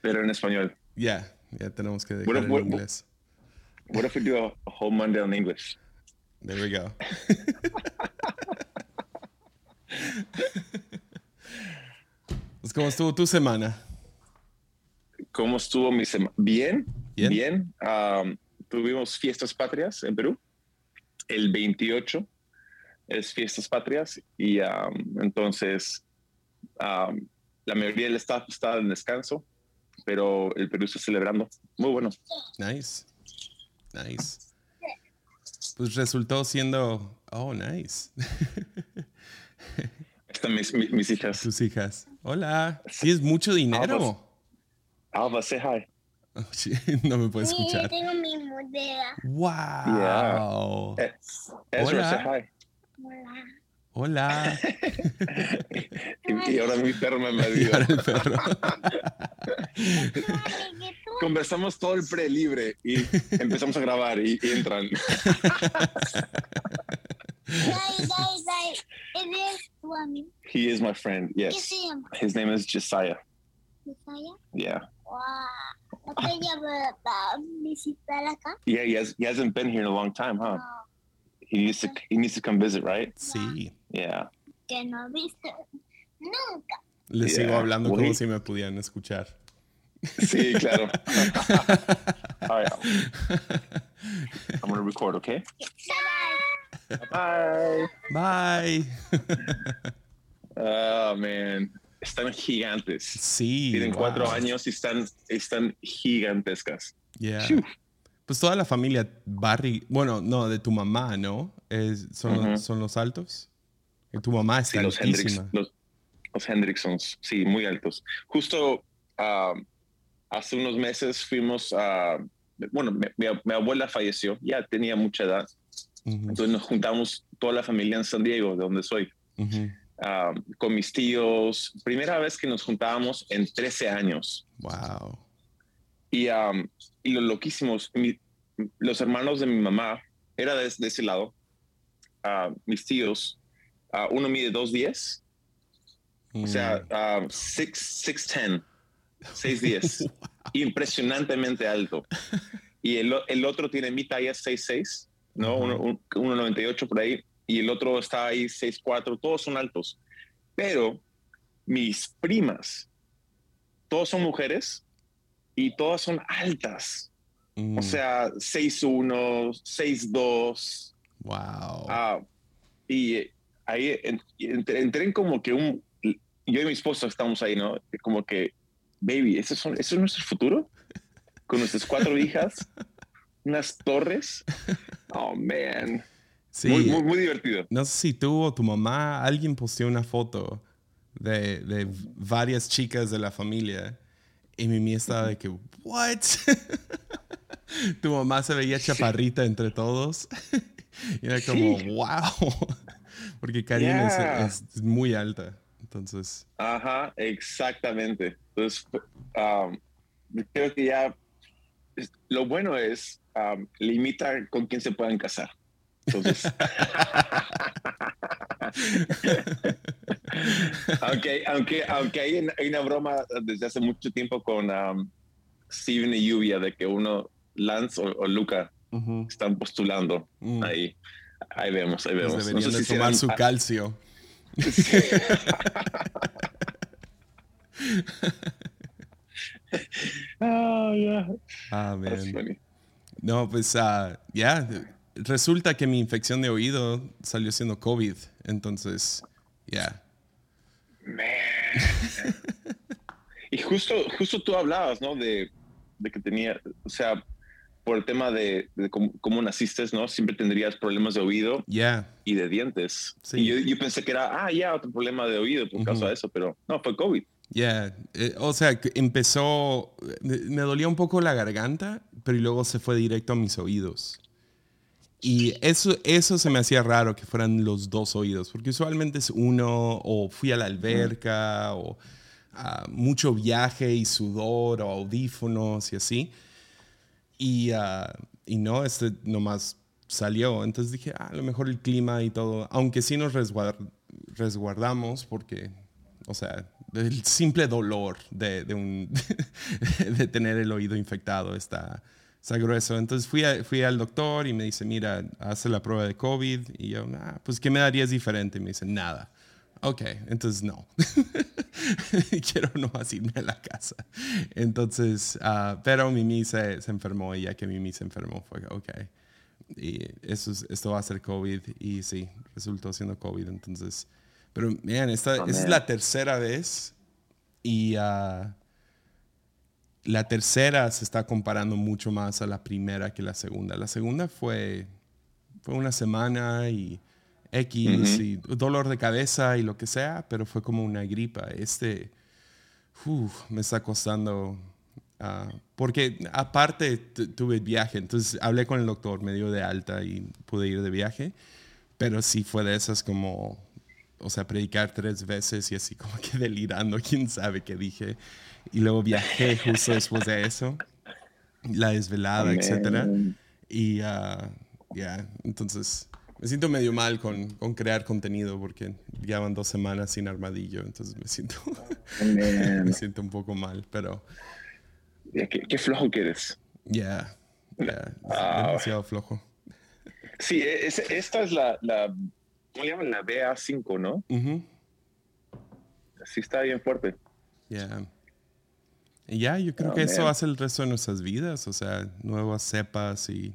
Pero en español. Ya, ya tenemos que dejar en inglés. What if we do a whole Monday in English? There we go. pues, ¿Cómo estuvo tu semana? ¿Cómo estuvo mi semana? Bien, bien. tuvimos fiestas patrias en Perú. El 28 es fiestas patrias y entonces la mayoría del staff está en descanso, pero el Perú está celebrando. Muy bueno. Nice. Nice. Pues resultó siendo. Oh, nice. Están mis, hijas. Tus hijas. Hola. Sí, es mucho dinero. Alba, say hi. Oh, no me puede escuchar. Sí, tengo mi modera. Wow. Yeah. Ezra, say hi. Hola. Hola. y, ahora mi perro me dio. el perro. Conversamos todo el pre libre y empezamos a grabar y, entran. He is my friend, yes. His name is Josiah. Josiah? Yeah. Wow. visitar acá? Yeah, he, has, he hasn't been here in a long time, huh? He needs to he needs to come visit, right? Sí. Yeah. Que no viste nunca. Le yeah. sigo hablando well, como he... si me pudieran escuchar. Sí, claro. All right. I'm to record, okay? Bye. Bye. oh, man. Están gigantes. Sí. Tienen wow. cuatro años y están, están gigantescas. Yeah. Pues toda la familia Barry, bueno, no, de tu mamá, ¿no? Es, son, uh -huh. son, los altos. Y tu mamá está sí, los. Hendricks, los, los Hendricksons, sí, muy altos. Justo uh, hace unos meses fuimos a, bueno, mi, mi, mi, abuela falleció, ya tenía mucha edad. Uh -huh. Entonces nos juntamos toda la familia en San Diego, de donde soy. Uh -huh. uh, con mis tíos, primera vez que nos juntábamos en 13 años. Wow. Y, um, y los loquísimos, mi, los hermanos de mi mamá, era de, de ese lado, uh, mis tíos, uh, uno mide 2'10, mm. o sea, 6'10, 6'10, wow. impresionantemente alto. Y el, el, otro tiene mi talla 6'6, ¿no? Uh -huh. 1'98 por ahí, y el otro está ahí 6'4, todos son altos. Pero mis primas, todos son mujeres y todas son altas. Mm. O sea, 6'1, 6'2. Wow. Uh, y ahí entré, entré en como que un. Yo y mi esposa estamos ahí, ¿no? Como que, baby, ¿eso, son, ¿eso es nuestro futuro? Con nuestras cuatro hijas, unas torres. Oh, man. Sí. Muy, muy, muy, divertido. No sé si tú o tu mamá, alguien posteó una foto de, de varias chicas de la familia. Y Mimi estaba de que, ¿what? tu mamá se veía chaparrita entre todos. y era como, wow. Porque Karina yeah. es, es, muy alta. Entonces. Ajá, exactamente. Entonces, um, creo que ya. Lo bueno es um, limita con quién se puedan casar. Entonces. aunque, aunque, aunque hay, hay, una broma desde hace mucho tiempo con um, Steven y Lluvia de que uno, Lance o, o Luca, uh -huh. están postulando uh -huh. ahí. Ahí vemos, ahí vemos. Pues deberían no sé de si tomar serán... su calcio. oh, yeah. Ah, man. No, pues uh, ya. Yeah. Resulta que mi infección de oído salió siendo COVID. Entonces, ya. Yeah. y justo, justo tú hablabas, ¿no? De, de que tenía, o sea, por el tema de, de cómo, cómo, naciste, ¿no? Siempre tendrías problemas de oído yeah. y de dientes. Sí. Y yo, yo, pensé que era, ah, ya, yeah, otro problema de oído por uh -huh. causa de eso, pero no, fue COVID. Ya, yeah. eh, o sea, empezó, me dolía un poco la garganta, pero luego se fue directo a mis oídos. Y eso, eso se me hacía raro que fueran los dos oídos, porque usualmente es uno, o fui a la alberca, o uh, mucho viaje y sudor, o audífonos y así. Y, uh, y no, este nomás salió. Entonces dije, ah, a lo mejor el clima y todo, aunque sí nos resguard resguardamos, porque, o sea, el simple dolor de, de, un, de tener el oído infectado está, está grueso. Entonces fui, fui al doctor y me dice, mira, hace la prueba de COVID. Y yo, ah, pues, ¿qué me darías diferente? Y me dice, nada. Ok, entonces no. Quiero no irme a la casa. Entonces, uh, pero Mimi se, se, enfermó y ya que Mimi se enfermó fue, ok. Y eso, esto va a ser COVID y sí, resultó siendo COVID. Entonces, pero miren, esta, es la tercera vez y uh, la tercera se está comparando mucho más a la primera que la segunda. La segunda fue, fue una semana y X y dolor de cabeza y lo que sea, pero fue como una gripa. Este me está costando. Ah, porque aparte tuve viaje, entonces hablé con el doctor, me dio de alta y pude ir de viaje, pero sí fue de esas como, o sea, predicar tres veces y así como que delirando, quién sabe qué dije. Y luego viajé justo después de eso, la desvelada, etcétera. Y uh, ya, entonces me siento medio mal con, con, crear contenido porque ya van dos semanas sin armadillo, entonces me siento, me siento un poco mal, pero... qué, flojo que eres. Ya, yeah, ah. demasiado flojo. Sí, e, es, esta es la, la, ¿cómo le llaman? La BA5, ¿no? Sí está bien fuerte. Ya. Y ya, yo creo oh, que eso hace el resto de nuestras vidas, o sea, nuevas cepas y...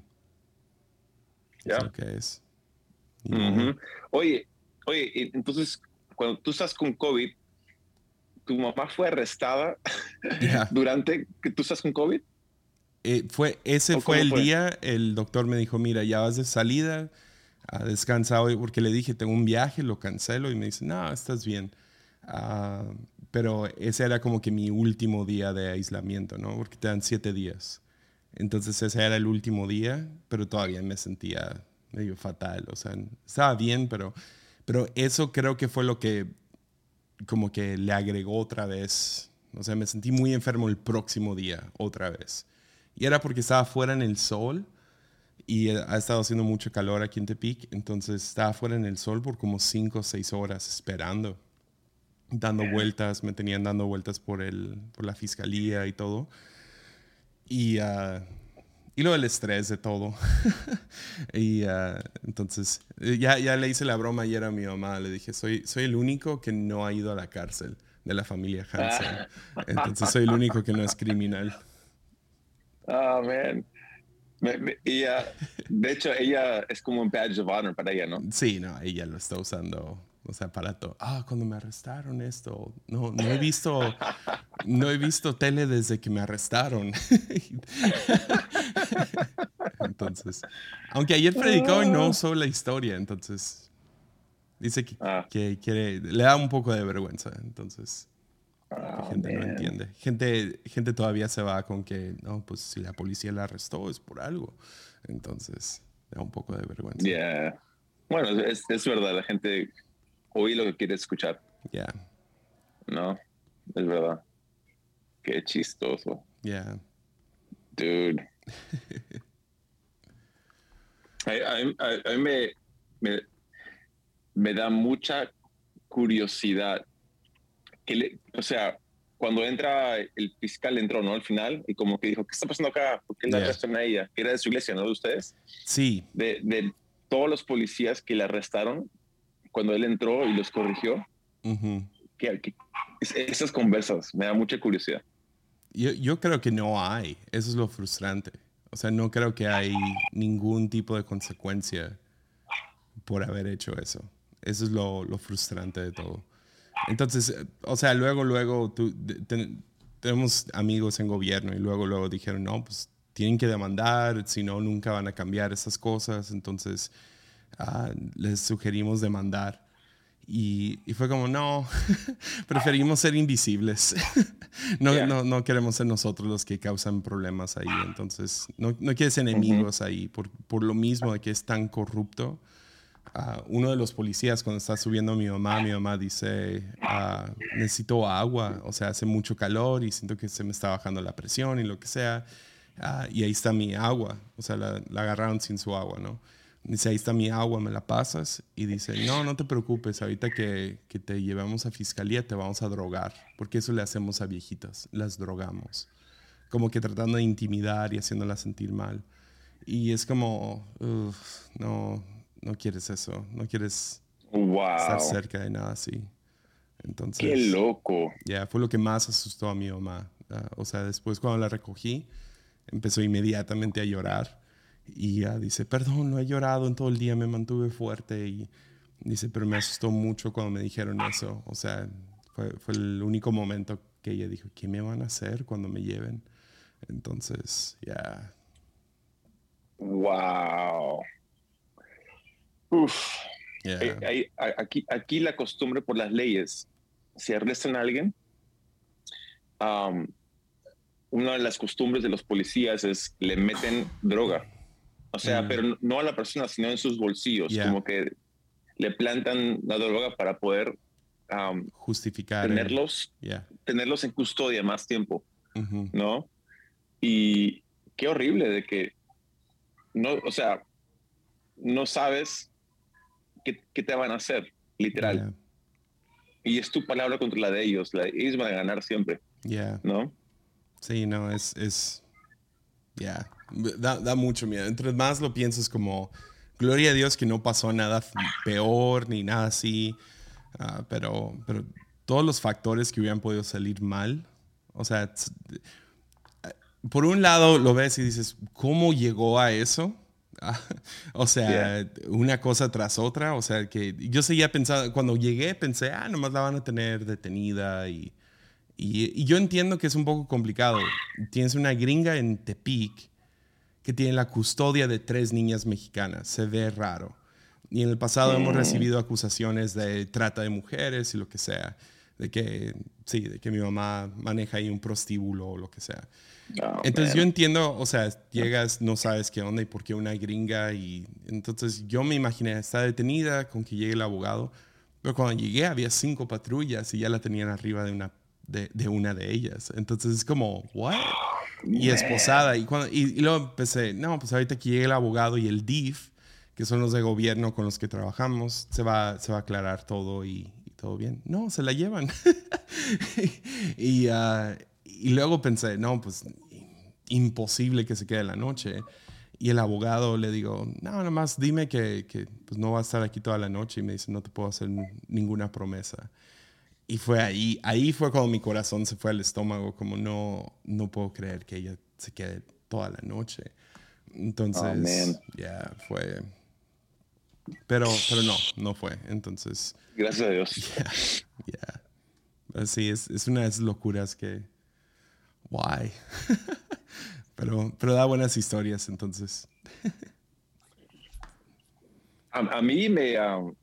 Ya. lo que es. Oye, oye, entonces cuando tú estás con COVID, ¿tu mamá fue arrestada durante que tú estás con COVID? Eh, fue, ese fue el día, el doctor me dijo, mira, ya vas de salida, a descansar hoy, porque le dije, tengo un viaje, lo cancelo, y me dice, no, estás bien. Ah, pero ese era como que mi último día de aislamiento, ¿no? Porque te dan siete días. Entonces ese era el último día, pero todavía me sentía medio fatal. O sea, estaba bien, pero, pero eso creo que fue lo que como que le agregó otra vez. O sea, me sentí muy enfermo el próximo día, otra vez. Y era porque estaba fuera en el sol y ha estado haciendo mucho calor aquí en Tepic. Entonces estaba fuera en el sol por como cinco o seis horas esperando, dando vueltas. Me tenían dando vueltas por, el, por la fiscalía y todo. Y uh, y luego el estrés de todo. y uh, entonces, eh, ya, ya le hice la broma ayer a mi mamá. Le dije, soy, soy el único que no ha ido a la cárcel de la familia Hansen. entonces, soy el único que no es criminal. Oh, man. de hecho, ella es como un badge of honor para ella, ¿no? Sí, no, ella lo está usando o sea, para todo. Ah, cuando me arrestaron esto. No, no he visto, no he visto tele desde que me arrestaron. entonces, aunque ayer predicó y no ah. usó la historia, entonces dice que, ah. que, quiere, le da un poco de vergüenza. Entonces, ah, gente no entiende. Gente, gente todavía se va con que, no, pues si la policía la arrestó es por algo. Entonces, da un poco de vergüenza. Yeah. Bueno, es, es verdad, la gente oí lo que quieres escuchar. Ya. No, es verdad. Qué chistoso. Yeah. Dude. a, mí me, me, da mucha curiosidad. Que o sea, cuando entra el fiscal entró, ¿no? Al final, y como que dijo, ¿qué está pasando acá? ¿Por qué la arrestan a ella? era de su iglesia, ¿no? De ustedes. Sí. De, de todos los policías que la arrestaron, cuando él entró y los corrigió. esas conversas me da mucha curiosidad. Yo, yo, creo que no hay. Eso es lo frustrante. O sea, no creo que hay ningún tipo de consecuencia por haber hecho eso. Eso es lo, lo frustrante de todo. Entonces, o sea, luego, luego, tenemos amigos en gobierno y luego, luego dijeron, no, pues tienen que demandar, si no, nunca van a cambiar esas cosas. Entonces, Ah, les sugerimos demandar. Y, y fue como, no, preferimos ser invisibles. no, no, no, queremos ser nosotros los que causan problemas ahí. Entonces, no, no quieres enemigos ahí por, por, lo mismo de que es tan corrupto. Uh, uno de los policías, cuando está subiendo a mi mamá, mi mamá dice, uh, necesito agua, o sea, hace mucho calor y siento que se me está bajando la presión y lo que sea. y ahí está mi agua, o sea, la, la agarraron sin su agua, ¿no? Dice, ahí está mi agua, me la pasas. Y dice, no, no te preocupes, ahorita que, que te llevamos a fiscalía te vamos a drogar, porque eso le hacemos a viejitas, las drogamos. Como que tratando de intimidar y haciéndolas sentir mal. Y es como, "Uf, no, no quieres eso, no quieres estar Wow. cerca de nada así. Entonces, Qué loco. ya, fue lo que más asustó a mi mamá. Ah, o sea, después cuando la recogí, empezó inmediatamente a llorar. Y ya dice, perdón, no he llorado en todo el día, me mantuve fuerte. Y dice, pero me asustó mucho cuando me dijeron eso. O sea, fue, fue el único momento que ella dijo, ¿qué me van a hacer cuando me lleven? Entonces, ya, Wow. Uf. Eh, hay- aquí, aquí la costumbre por las leyes, si arrestan a alguien, am, una de las costumbres de los policías es le meten droga. O sea, Mm. pero no- a la persona, sino en sus bolsillos, Yeah. como que le plantan la droga para poder am, Justificar. el- tenerlos, tenerlos en custodia más tiempo. ¿no? Y qué horrible de que no, o sea, no sabes qué, qué te van a hacer, literal. Y es tu palabra contra la de ellos. La, ellos van a ganar siempre. ¿no? Sí, no, es, es, ya, da, da mucho miedo. Entre más lo piensas como, gloria a Dios que no pasó nada peor ni nada así, ah, pero, pero todos los factores que hubieran podido salir mal, o sea, eh, por un lado lo ves y dices, ¿cómo llegó a eso? Ah, o sea, una cosa tras otra, o sea, que yo seguía pensando, cuando llegué pensé, ah, nomás la van a tener detenida y... Y, y yo entiendo que es un poco complicado. Tienes una gringa en Tepic que tiene la custodia de tres niñas mexicanas. Se ve raro. Y en el pasado hemos recibido acusaciones de trata de mujeres y lo que sea. De que, sí, de que mi mamá maneja ahí un prostíbulo o lo que sea. Oh, Entonces man. yo entiendo, o sea, llegas, no sabes qué onda y por qué una gringa y entonces yo me imaginé, está detenida con que llegue el abogado, pero cuando llegué había cinco patrullas y ya la tenían arriba de una de, de una de ellas. Entonces es como, ¿what? Y esposada. Y, cuando, y, y luego empecé, no, pues ahorita que llegue el abogado y el DIF, que son los de gobierno con los que trabajamos, se va, se va a aclarar todo y, y todo bien. No, se la llevan. y, ah, y luego pensé, no, pues imposible que se quede la noche. Y el abogado le digo, no, nada más dime que, que, pues, no va a estar aquí toda la noche. Y me dice, no te puedo hacer ninguna promesa. Y fue ahí, ahí fue cuando mi corazón se fue al estómago, como no, no puedo creer que ella se quede toda la noche. Entonces, Oh, ya fue. Pero, pero no, no fue. Entonces, Gracias a Dios. ya. Así es, es una de esas locuras que. Why? pero, pero da buenas historias, entonces. A, a mí me... um,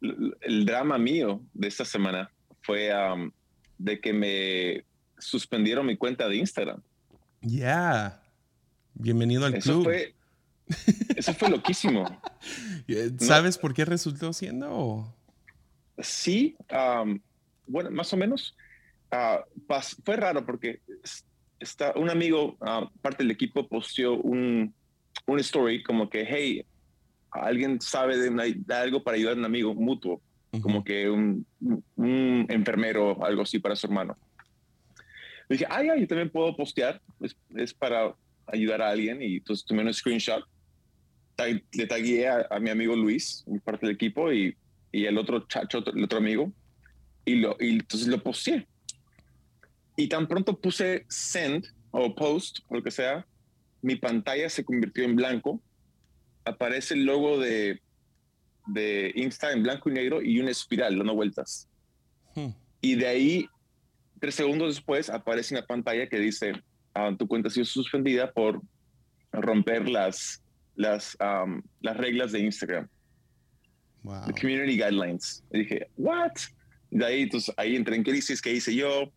el drama mío de esta semana fue um, de que me suspendieron mi cuenta de Instagram. Ya. Bienvenido al Eso club. fue, eso fue loquísimo. Eh, ¿Sabes por qué resultó siendo? Sí, um, bueno, más o menos. Pas- fue raro porque es- está, un amigo, ah, parte del equipo, posteó un, un story como que, hey, alguien sabe de, una- de algo para ayudar a un amigo mutuo, como que un, un enfermero algo así para su hermano. Le dije, ah, ya, yo también puedo postear, es, es para ayudar a alguien y entonces tomé un screenshot, tag- le tagué a, a mi amigo Luis, parte del equipo, y, y el otro chacho, el otro amigo, y, lo, y entonces lo posteé. Y tan pronto puse send o post, o lo que sea, mi pantalla se convirtió en blanco, aparece el logo de, de Insta en blanco y negro y una espiral dando vueltas. Hmm. Y de ahí, tres segundos después, aparece una pantalla que dice, ah, tu cuenta ha sido suspendida por romper las, las, um, las reglas de Instagram, Wow. the community guidelines. Y dije, what? De ahí, entonces, ahí entré en crisis, ¿qué hice yo?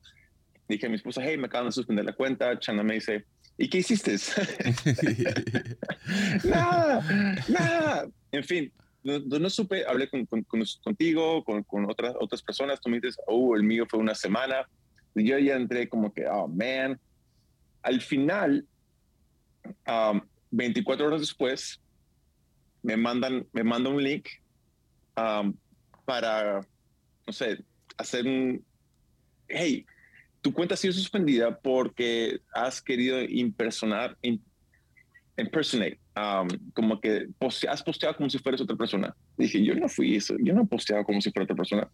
Dije a mi esposa, hey, me acaban de suspender la cuenta. Chana me dice, ¿y qué hiciste? nada, nada. En fin, no, no- supe, hablé con, con- con- contigo, con, con otras, otras personas, tú me dices, oh, el mío fue una semana. Y yo ya entré como que, oh, man. Al final, um, 24 horas después, me mandan, me mandan un link um, para, no sé, hacer un, hey, tu cuenta ha sido suspendida porque has querido impersonar, im- impersonate, um, como que poste- has posteado como si fueras otra persona. Dije, yo no fui eso, yo no he posteado como si fuera otra persona.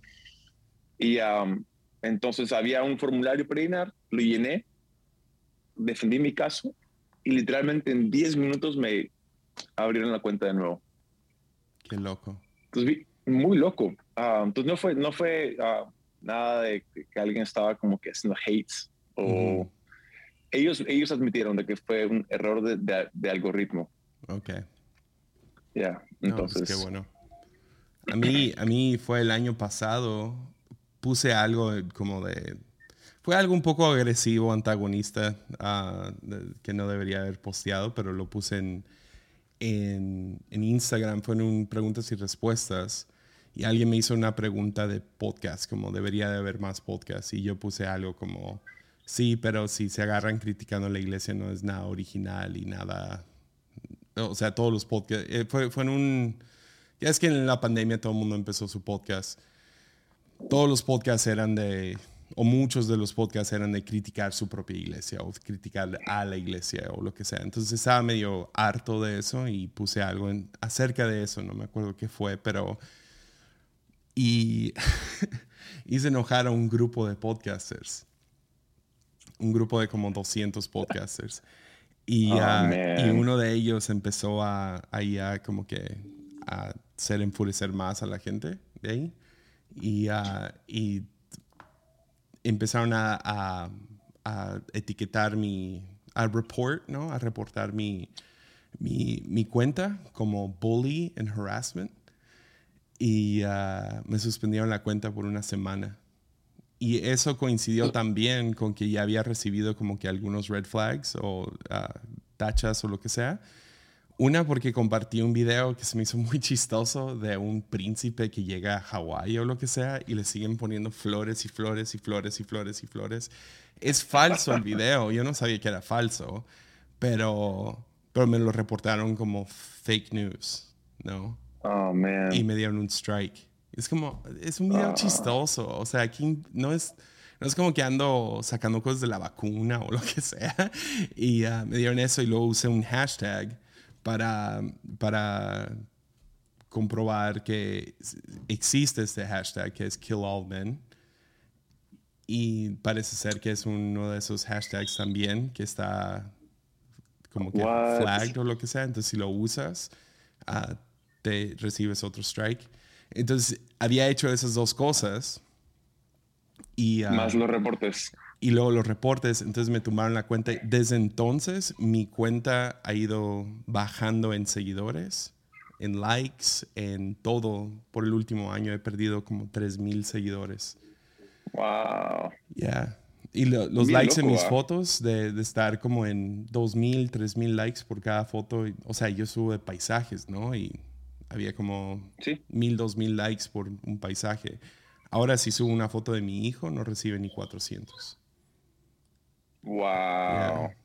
Y um, entonces había un formulario para llenar, lo llené, defendí mi caso y literalmente en 10 minutos me abrieron la cuenta de nuevo. Qué loco. Entonces, muy loco. Ah, entonces no fue, no fue ah, nada de que, alguien estaba como que haciendo hates o Ujú. Ellos, ellos admitieron de que fue un error de, de- de algoritmo. Ok. Ya, No, pues entonces. qué bueno. A mí, a mí fue el año pasado, puse algo como de... Fue algo un poco agresivo, antagonista, ah, de- que no debería haber posteado, pero lo puse en, en, en Instagram, fue en un preguntas y respuestas, y alguien me hizo una pregunta de podcast, como debería de haber más podcasts, y yo puse algo como, sí, pero si se agarran criticando a la iglesia no es nada original y nada o sea, todos los podcasts. eh, fue, fue en un. Ya es que en la pandemia todo el mundo empezó su podcast. Todos los podcasts eran de. O muchos de los podcasts eran de criticar su propia iglesia o criticar a la iglesia o lo que sea. Entonces estaba medio harto de eso y puse algo en- acerca de eso. No me acuerdo qué fue, pero. Y hice enojar a un grupo de podcasters. Un grupo de como 200 podcasters. Y, Oh, y uno de ellos empezó a, a como que a hacer enfurecer más a la gente de ahí. Y, y empezaron a, a- a etiquetar mi, a report, ¿no? A reportar mi, mi, mi cuenta como bully and harassment. Y ah, me suspendieron la cuenta por una semana. Y eso coincidió también con que ya había recibido como que algunos red flags o ah, tachas o lo que sea. Una porque compartí un video que se me hizo muy chistoso de un príncipe que llega a Hawái o lo que sea y le siguen poniendo flores y flores y flores y flores y flores. Es falso el video, yo no sabía que era falso, pero, pero me lo reportaron como fake news, ¿no? Oh, man. y me dieron un strike. Es como, es un video Ah. chistoso. O sea, aquí no es, no es como que ando sacando cosas de la vacuna o lo que sea. Y ah, me dieron eso y luego usé un hashtag para, para comprobar que existe este hashtag que es Kill All Men. Y parece ser que es uno de esos hashtags también que está como que What? flagged o lo que sea. Entonces, si lo usas, ah, te recibes otro strike. Entonces, había hecho esas dos cosas. Y, ah, Más los reportes. y luego los reportes, entonces me tumbaron la cuenta. Desde entonces, mi cuenta ha ido bajando en seguidores, en likes, en todo. Por el último año he perdido como 3.000 seguidores. Wow. Ya. Y lo- los Bien likes en loco, mis ah. fotos, de, de estar como en 2.000, 3.000 likes por cada foto. o sea, yo subo de paisajes, ¿no? Y había como Sí. 1.000, 2.000 likes por un paisaje. Ahora si subo una foto de mi hijo, no recibe ni 400. Wow. Yeah.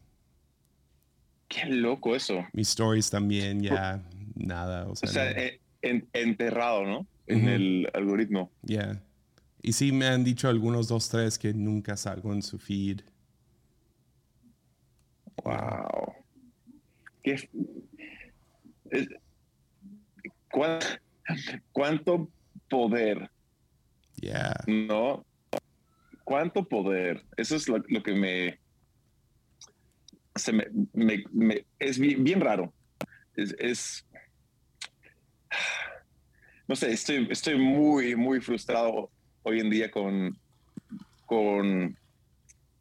Qué loco eso. Mis stories también ya nada, o sea, O sea, no. en- en- enterrado, ¿no? En el algoritmo. Yeah. Y sí me han dicho algunos dos, tres que nunca salgo en su feed. Wow. Qué, es- ¿cuán- ¿Cuánto poder, Yeah. no? ¿Cuánto poder? Eso es lo, lo que me, se me, me- me- es bien, bien raro. Es, es- no sé, estoy, estoy muy, muy frustrado hoy en día con, con,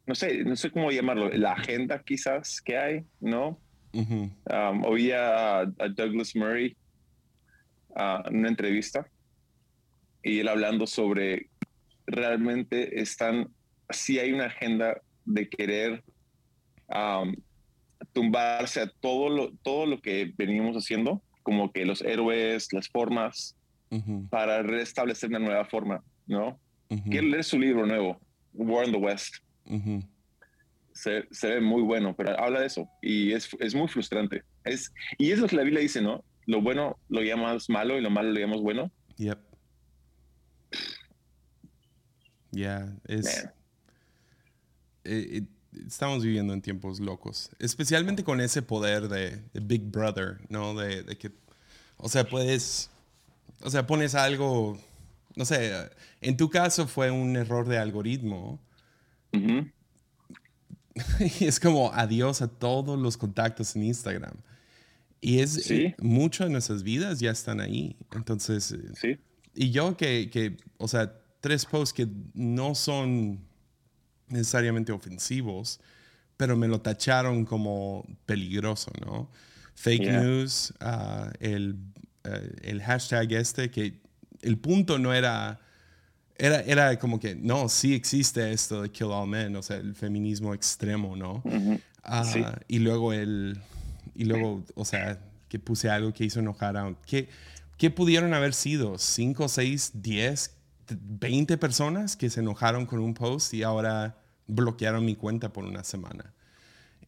no sé, no sé cómo llamarlo, la agenda quizás que hay, ¿no? Ujú. Um, oía a, a Douglas Murray en una entrevista y él hablando sobre realmente están, si hay una agenda de querer um, tumbarse a todo lo, todo lo que venimos haciendo, como que los héroes, las formas, para restablecer una nueva forma, ¿no? Ujú. Quiero leer su libro nuevo, War in the West. Ujú. se, se ve muy bueno, pero habla de eso y es, es muy frustrante. Es, y es lo que la Biblia dice, ¿no? Lo bueno lo llamas malo y lo malo lo llamas bueno. Yep. Ya, es. Eh, eh, estamos viviendo en tiempos locos. Especialmente con ese poder de, de Big Brother, ¿no? De, de que. O sea, puedes. O sea, pones algo. No sé, en tu caso fue un error de algoritmo. Y es como adiós a todos los contactos en Instagram. Y es Sí. mucho de nuestras vidas ya están ahí. Entonces, eh, Sí. y yo que, que, o sea, tres posts que no son necesariamente ofensivos, pero me lo tacharon como peligroso, ¿no? Fake Yeah. news, ah, el, eh, el hashtag este, que el punto no era, era, era como que, no, sí existe esto de Kill All Men, o sea, el feminismo extremo, ¿no? Ah, Sí. Y luego el. Y luego, o sea, que puse algo que hizo enojar a. ¿Qué, qué pudieron haber sido? ¿Cinco, seis, diez, veinte personas que se enojaron con un post y ahora bloquearon mi cuenta por una semana?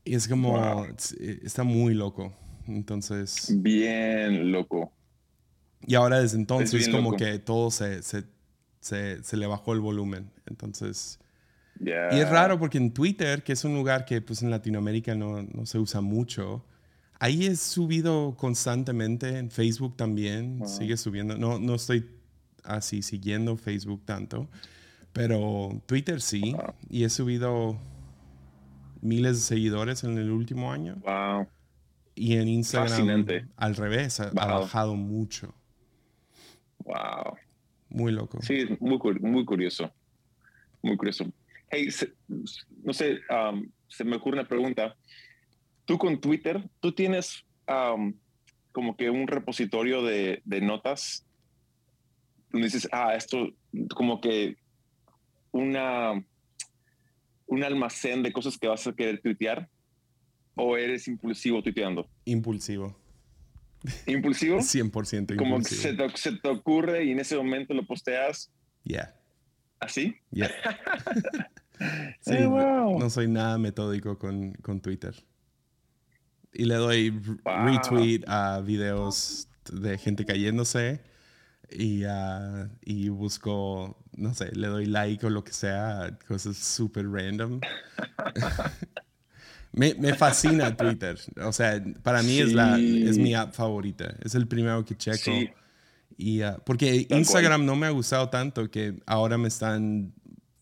Y es como. Wow. eh, Está muy loco. Entonces. Bien loco. Y ahora desde entonces como loco. que todo se, se, se, se le bajó el volumen. Entonces. Ya. Y es raro porque en Twitter, que es un lugar que pues en Latinoamérica no, no se usa mucho, ahí es subido constantemente, en Facebook también, Wow. sigue subiendo. No, no estoy así siguiendo Facebook tanto, pero Twitter sí, Wow. y he subido miles de seguidores en el último año. Wow. Y en Instagram, Fascinante. al revés, ha, bajado mucho. Wow. Muy loco. Sí, muy, muy curioso. Muy curioso. Hey, se- no sé, um, se me ocurre una pregunta. Tú con Twitter, tú tienes um, como que un repositorio de, de notas donde dices, ah, esto, como que una, un almacén de cosas que vas a querer tuitear o eres impulsivo tuiteando. Impulsivo. ¿Impulsivo? 100% Como que se te, se te ocurre y en ese momento lo posteas Yeah, así. yeah. Sí, Eh, wow. no soy nada metódico con, con Twitter. Y le doy Wow. retweet a videos de gente cayéndose y, ah, y busco, no sé, le doy like o lo que sea, cosas súper random. me, me fascina Twitter. O sea, para mí es, la, es mi app favorita. Es el primero que checo. Sí. Y, ah, porque Tal Instagram no me ha gustado tanto que ahora me están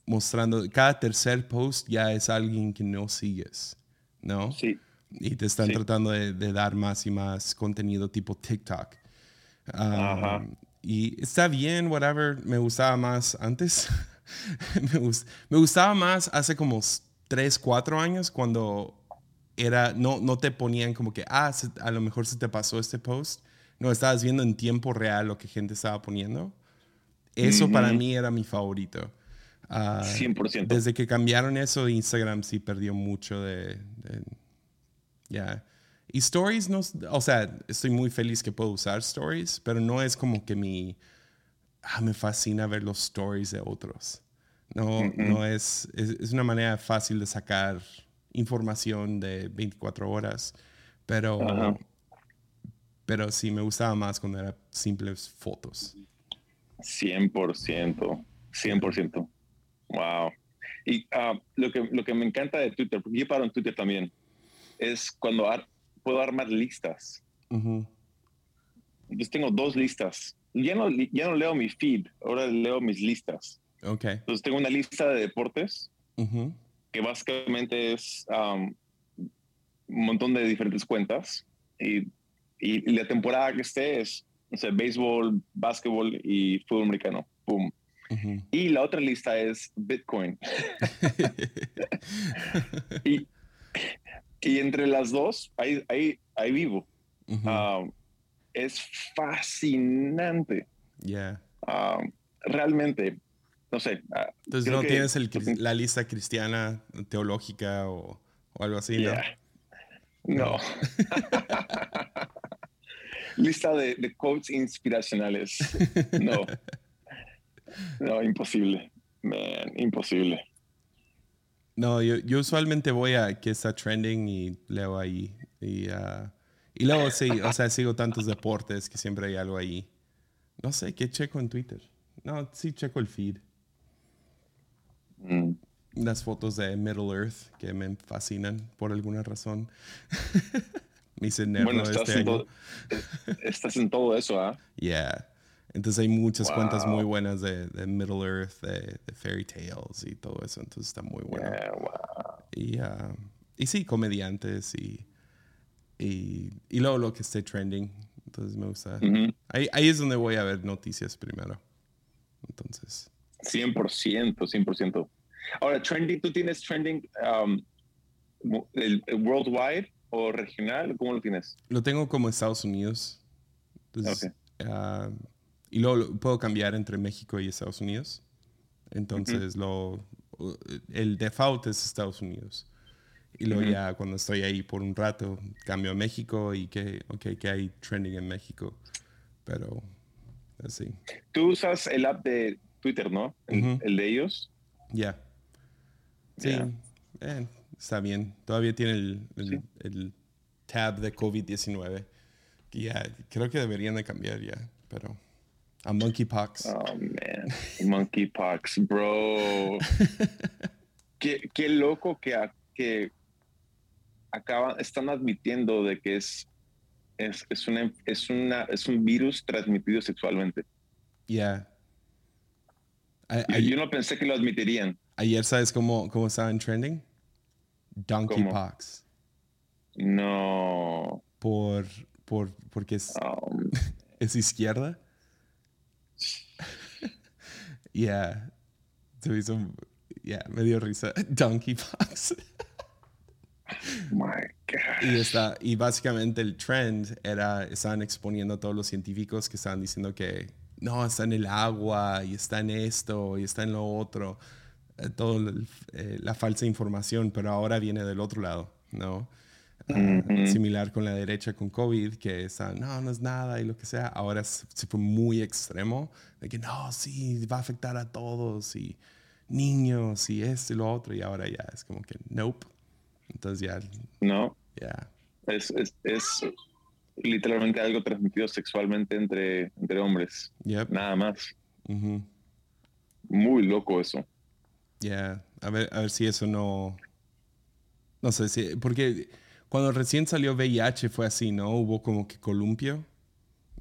mostrando, cada tercer post ya es alguien que no sigues, ¿no? Sí. Y te están Sí. tratando de, de dar más y más contenido tipo TikTok. Ah, Ajá. y está bien, whatever. Me gustaba más antes. me, gus- me gustaba más hace como 3, 4 años cuando era, no, no te ponían como que, ah, se- a lo mejor se te pasó este post. No, estabas viendo en tiempo real lo que gente estaba poniendo. Eso para Ujú. mí era mi favorito. Ah, 100%. desde que cambiaron eso, Instagram sí perdió mucho de... de- ya. Y stories, no, o sea, estoy muy feliz que puedo usar stories, pero no es como que mi... Ah, me fascina ver los stories de otros. No, no es, es... es una manera fácil de sacar información de 24 horas, pero... Pero sí, me gustaba más cuando eran simples fotos. 100%. 100%. Wow. Y ah, lo, que, lo que me encanta de Twitter, porque yo paro en Twitter también, es cuando ar- puedo armar listas. Entonces tengo dos listas. Ya no, ya no leo mi feed, ahora leo mis listas. Ok. Entonces tengo una lista de deportes que básicamente es um, un montón de diferentes cuentas y, y la temporada que esté es, no sé, béisbol, básquetbol y fútbol americano. Boom. Y la otra lista es Bitcoin. y, y entre las dos, ahí, ahí, ahí vivo. Um, es fascinante. Yeah. Um, realmente, no sé. ah, Entonces no tienes el la lista cristiana teológica o, o algo así, ¿no? No. Lista de, de quotes inspiracionales. No. No, imposible. Man, imposible. No, yo, yo usualmente voy a que está trending y leo ahí. Y, ah, Y luego sí, o sea, sigo tantos deportes que siempre hay algo ahí. No sé, ¿qué checo en Twitter? No, sí checo el feed. Mm. Las fotos de Middle Earth que me fascinan por alguna razón. me hice Bueno, estás, este en año. todo, estás en todo eso, ¿ah? Yeah. Entonces hay muchas cuentas muy buenas de, de Middle Earth, de, de Fairy Tales y todo eso. Entonces está muy bueno. Yeah, wow. Y, ah, y sí, comediantes y, y, y luego lo que esté trending. Entonces me gusta. Ahí, ahí es donde voy a ver noticias primero. Entonces, 100%, 100%. Ahora, trending, ¿tú tienes trending um, mo- el, el worldwide o regional? ¿Cómo lo tienes? lo tengo como Estados Unidos. Entonces, Ok. ah, y luego lo puedo cambiar entre México y Estados Unidos. Entonces, lo, el default es Estados Unidos. Y luego ya cuando estoy ahí por un rato, cambio a México y que, ok, que hay trending en México. Pero así. Tú usas el app de Twitter, ¿no? El, de ellos. Ya. Sí, Ya. eh, está bien. Todavía tiene el, el- Sí. el tab de COVID-19. Que ya, creo que deberían de cambiar ya, pero a monkeypox. Oh, man. Monkeypox, bro. qué, qué loco que, a- que acaban, están admitiendo de que es, es, es, una, es, una, es un virus transmitido sexualmente. Ya. A- Yo- no pensé que lo admitirían. Ayer, ¿sabes cómo, cómo estaba en trending? Donkeypox. No. Por, por, porque es, Um, es izquierda. Ya. Se me hizo. Ya, me dio risa. Donkeypox. my God. Y, está, y básicamente el trend era, estaban exponiendo a todos los científicos que estaban diciendo que no, está en el agua y está en esto y está en lo otro, eh, todo el- eh, la falsa información, pero ahora viene del otro lado, ¿no? Ah, Ujú. Similar con la derecha con COVID, que está, no, no es nada y lo que sea, ahora se fue muy extremo, de que no, sí, va a afectar a todos y niños y esto y lo otro, y ahora ya es como que, nope. Entonces ya, No, ya. es, es, es literalmente algo transmitido sexualmente entre, entre hombres. Yep. Nada más. Muy loco eso. Yeah. A ver, a ver si eso no. No sé si. Porque cuando recién salió VIH fue así, ¿no? Hubo como que columpio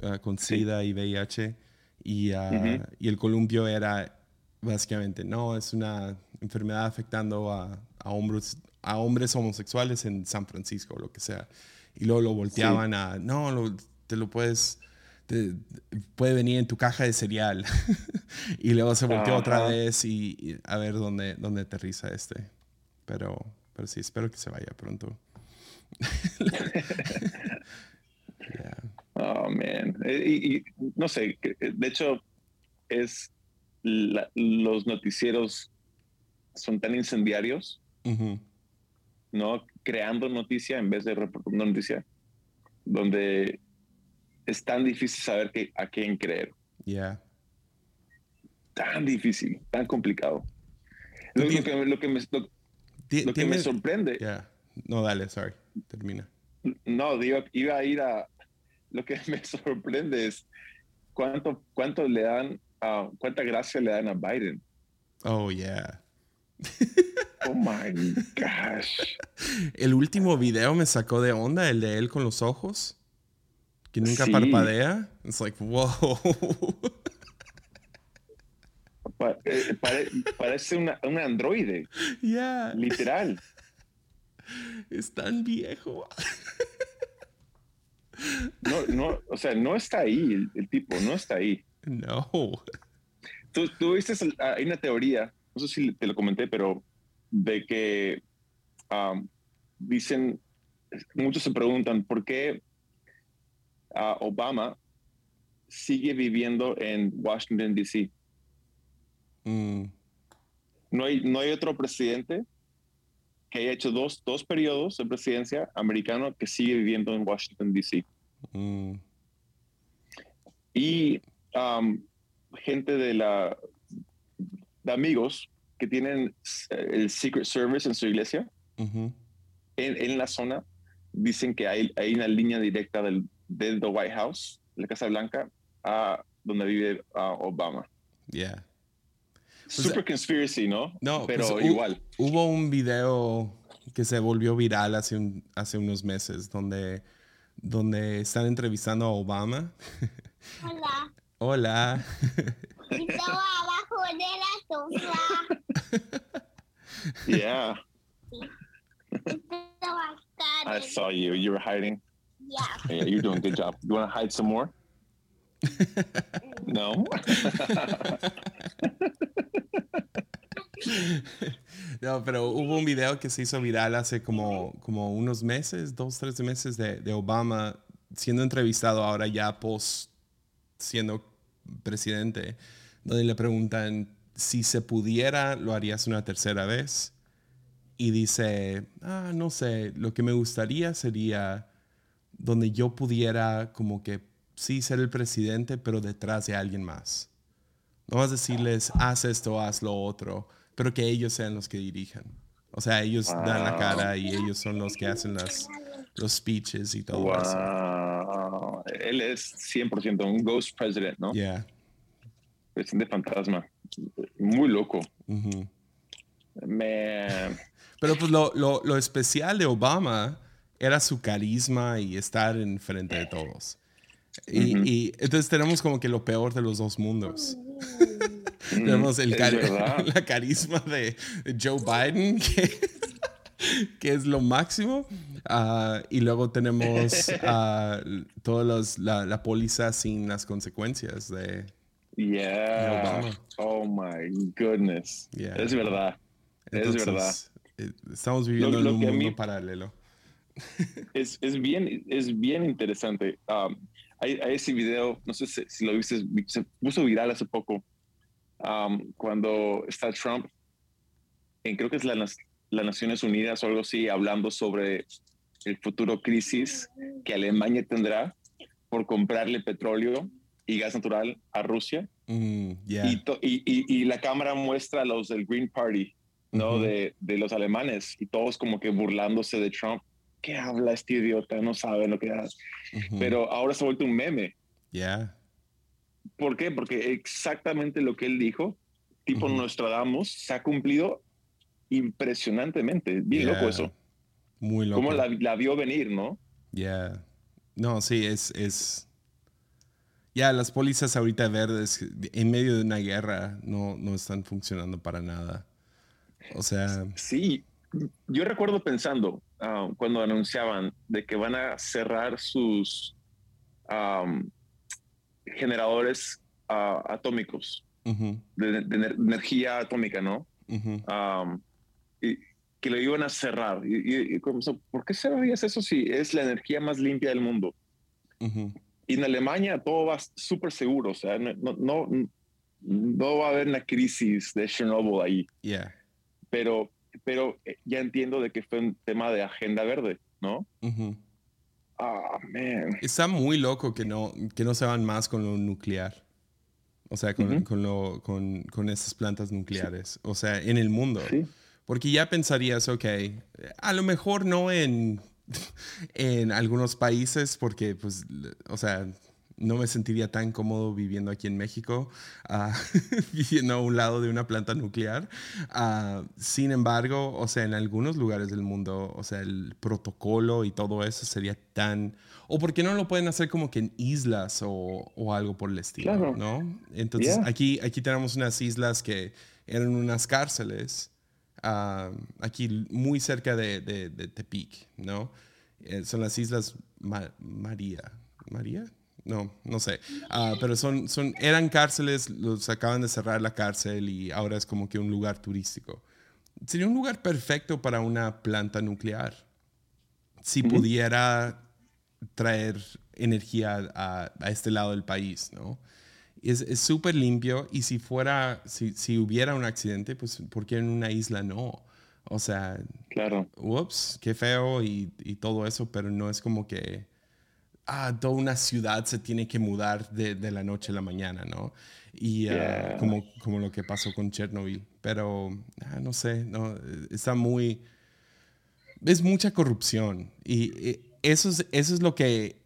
ah, con Sí. SIDA y VIH. Y, ah, Ujú. y el columpio era básicamente, no, es una enfermedad afectando a, a hombres, a hombres homosexuales en San Francisco, lo que sea. Y luego lo volteaban a, no, lo- te lo puedes, te- puede venir en tu caja de cereal. y luego se volteó otra Ajá. vez y, y a ver dónde, dónde aterriza este. Pero, pero sí, espero que se vaya pronto. Yeah. Oh, man. Eh, Y, y no sé, eh, de hecho, es la- los noticieros son tan incendiarios. ¿no? Creando noticia en vez de reportando noticia, donde es tan difícil saber que, a quién creer. Yeah. Tan difícil, tan complicado. Lo, lo que, lo que me, lo- que me sorprende, Yeah. No, dale, sorry. Termina. no, digo, iba a ir a, lo que me sorprende es cuánto, cuánto le dan, ah, cuánta gracia le dan a Biden. Oh, yeah. Oh my gosh. El último video me sacó de onda, el de él con los ojos, que nunca Sí. parpadea. It's like, wow. Pa- eh, pare- parece una, un androide, yeah. literal. Es tan viejo. No, no, o sea, no está ahí el, el tipo, no está ahí. No. Tú, tú viste, ah, hay una teoría, no sé si te lo comenté, pero de que um, dicen, muchos se preguntan por qué ah, Obama sigue viviendo en Washington, D.C. Mm, No hay, no hay otro presidente que haya hecho dos, dos periodos de presidencia americano que sigue viviendo en Washington, D.C. mm, Y um, gente de la de amigos que tienen eh, el Secret Service en su iglesia, en, en la zona, dicen que hay, hay una línea directa del, del the White House, la Casa Blanca, a donde vive ah, Obama. Yeah. Super conspiracy, ¿no? No, pero pues, igual. Hubo un video que se volvió viral hace, un- hace unos meses donde, donde están entrevistando a Obama. Hola. Hola. Estaba abajo de la sofá. Yeah. I saw you. You were hiding. Ya. Yeah, you're doing a good job. You want to hide some more? No. No, pero hubo un video que se hizo viral hace como, como unos meses, dos, tres meses de, de Obama siendo entrevistado ahora ya post siendo presidente, donde le preguntan si se pudiera, lo harías una tercera vez. Y dice, ah, no sé, lo que me gustaría sería donde yo pudiera como que sí ser el presidente, pero detrás de alguien más. No vas a decirles, haz esto, haz lo otro, pero que ellos sean los que dirijan. O sea, ellos dan la cara y ellos son los que hacen las, los speeches y todo eso. Él es 100% un ghost president, ¿no? Yeah. Presidente fantasma. Muy loco. Pero pues lo, lo, lo especial de Obama era su carisma y estar enfrente de todos. Y, Ujú. y entonces tenemos como que lo peor de los dos mundos. Mm, Tenemos el es cari- verdad. la carisma de, Joe Biden, que, que es lo máximo. Ah, y luego tenemos todos los, la, la póliza sin las consecuencias de... Yeah. Obama. Oh my goodness. Yeah. Es verdad. es Entonces, verdad. eh, Estamos viviendo lo en un mundo paralelo. Es, es bien, es bien interesante. Um, hay, hay ese video, no sé si, si lo viste, se puso viral hace poco, um, cuando está Trump, en, creo que es la, las Naciones Unidas o algo así, hablando sobre el futuro crisis que Alemania tendrá por comprarle petróleo y gas natural a Rusia. Mm, yeah. Y, to- y, y- y la cámara muestra a los del Green Party, ¿no? De, de los alemanes, y todos como que burlándose de Trump. ¿Qué habla este idiota? No sabe lo que hace. Pero ahora se ha vuelto un meme. Yeah. ¿Por qué? Porque exactamente lo que él dijo, tipo Ujú. Nostradamus, se ha cumplido impresionantemente. Bien Yeah. loco eso. Muy loco. Cómo la, la vio venir, ¿no? Yeah. No, sí, es... es... Ya, las pólizas ahorita verdes en medio de una guerra no, no están funcionando para nada. O sea, Sí, yo recuerdo pensando ah, cuando anunciaban de que van a cerrar sus am, generadores ah, atómicos ujú, de, de ener- energía atómica, ¿no? ujú, Am, y que lo iban a cerrar. Y, y- y como, ¿Por qué cerrarías eso si es la energía más limpia del mundo? ujú. Y en Alemania todo va súper seguro, o sea, no, no, no, no va a haber una crisis de Chernobyl ahí. yeah. pero, pero eh, ya entiendo de que fue un tema de agenda verde, ¿no? Ah, man. Está muy loco que no, que no se van más con lo nuclear. O sea, con, con, lo, con, con esas plantas nucleares. O sea, en el mundo. Sí. Porque ya pensarías, ok, a lo mejor no en, en algunos países, porque, pues, o sea, no me sentiría tan cómodo viviendo aquí en México, ah, viviendo a un lado de una planta nuclear. Ah, sin embargo, o sea, en algunos lugares del mundo, o sea, el protocolo y todo eso sería tan... O por qué no lo pueden hacer como que en islas o, o algo por el estilo, Claro. ¿no? Entonces, Yeah. aquí, aquí tenemos unas islas que eran unas cárceles ah, aquí muy cerca de, de- de Tepic, ¿no? Eh, son las Islas Ma- María. ¿María? No, no sé. Ah, pero son, son, eran cárceles, los acaban de cerrar la cárcel y ahora es como que un lugar turístico. Sería un lugar perfecto para una planta nuclear. Si pudiera traer energía a, a este lado del país, ¿no? Es es súper limpio y si fuera, si, si hubiera un accidente, pues ¿por qué en una isla no? O sea, Claro. ups, qué feo y, y todo eso, pero no es como que, ah, toda una ciudad se tiene que mudar de, de la noche a la mañana, ¿no? Y ah, como, como lo que pasó con Chernobyl. Pero, ah, no sé, no, está muy... Es mucha corrupción y eso es, eso es lo que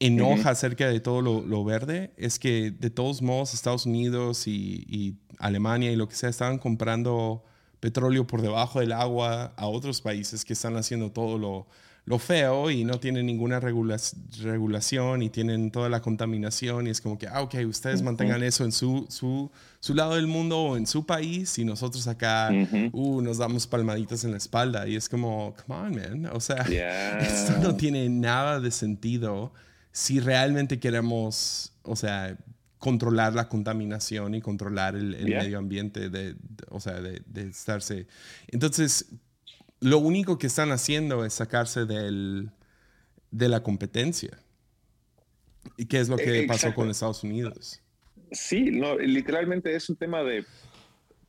enoja acerca de todo lo, lo, verde, es que de todos modos Estados Unidos y, y, Alemania y lo que sea estaban comprando petróleo por debajo del agua a otros países que están haciendo todo lo, lo feo y no tienen ninguna regula regulación y tienen toda la contaminación y es como que, ah, ok, ustedes mantengan eso en su, su, su, lado del mundo o en su país y nosotros acá, uh, nos damos palmaditas en la espalda y es como, come on, man, o sea, esto no tiene nada de sentido si realmente queremos, o sea, controlar la contaminación y controlar el, el medio ambiente, de, de, o sea, de, de estarse. Entonces, lo único que están haciendo es sacarse del, de la competencia. ¿Y qué es lo que Exacto. pasó con Estados Unidos? Sí, no, literalmente es un tema de...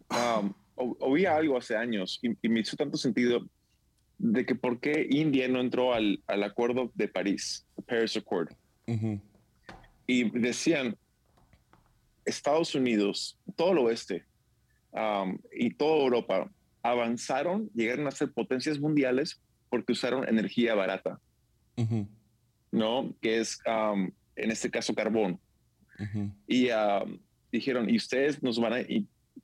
Um, oía algo hace años y, y, me hizo tanto sentido de que por qué India no entró al, al acuerdo de París, Paris Accord. Uh -huh. Y decían, Estados Unidos, todo el oeste um, y toda Europa avanzaron, llegaron a ser potencias mundiales porque usaron energía barata, uh -huh. ¿no? Que es, um, en este caso, carbón. Uh -huh. Y um, dijeron, ¿y ustedes nos van a